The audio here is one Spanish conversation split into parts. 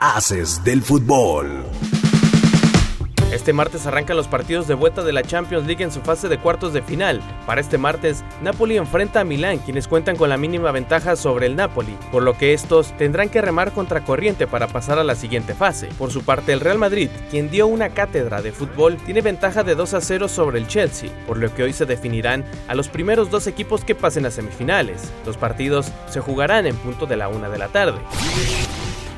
Haces del fútbol. Este martes arrancan los partidos de vuelta de la Champions League en su fase de cuartos de final. Para este martes, Napoli enfrenta a Milán, quienes cuentan con la mínima ventaja sobre el Napoli, por lo que estos tendrán que remar contra corriente para pasar a la siguiente fase. Por su parte, el Real Madrid, quien dio una cátedra de fútbol, tiene ventaja de 2 a 0 sobre el Chelsea, por lo que hoy se definirán a los primeros dos equipos que pasen a semifinales. Los partidos se jugarán en punto de la una de la tarde.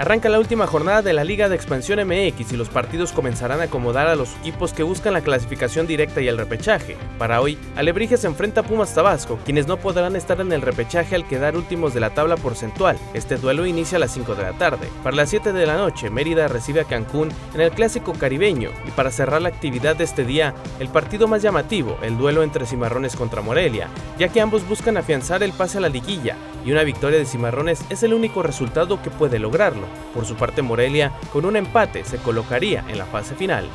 Arranca la última jornada de la Liga de Expansión MX y los partidos comenzarán a acomodar a los equipos que buscan la clasificación directa y el repechaje. Para hoy, Alebrije se enfrenta a Pumas Tabasco, quienes no podrán estar en el repechaje al quedar últimos de la tabla porcentual. Este duelo inicia a las 5 de la tarde. Para las 7 de la noche, Mérida recibe a Cancún en el clásico caribeño y para cerrar la actividad de este día, el partido más llamativo, el duelo entre Cimarrones contra Morelia, ya que ambos buscan afianzar el pase a la liguilla y una victoria de Cimarrones es el único resultado que puede lograrlo. Por su parte Morelia, con un empate, se colocaría en la fase final.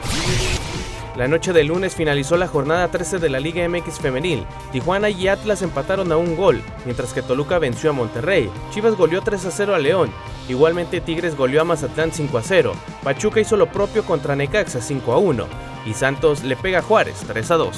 La noche del lunes finalizó la jornada 13 de la Liga MX femenil. Tijuana y Atlas empataron a un gol, mientras que Toluca venció a Monterrey. Chivas goleó 3 a 0 a León. Igualmente Tigres goleó a Mazatlán 5 a 0. Pachuca hizo lo propio contra Necaxa 5 a 1. Y Santos le pega a Juárez 3 a 2.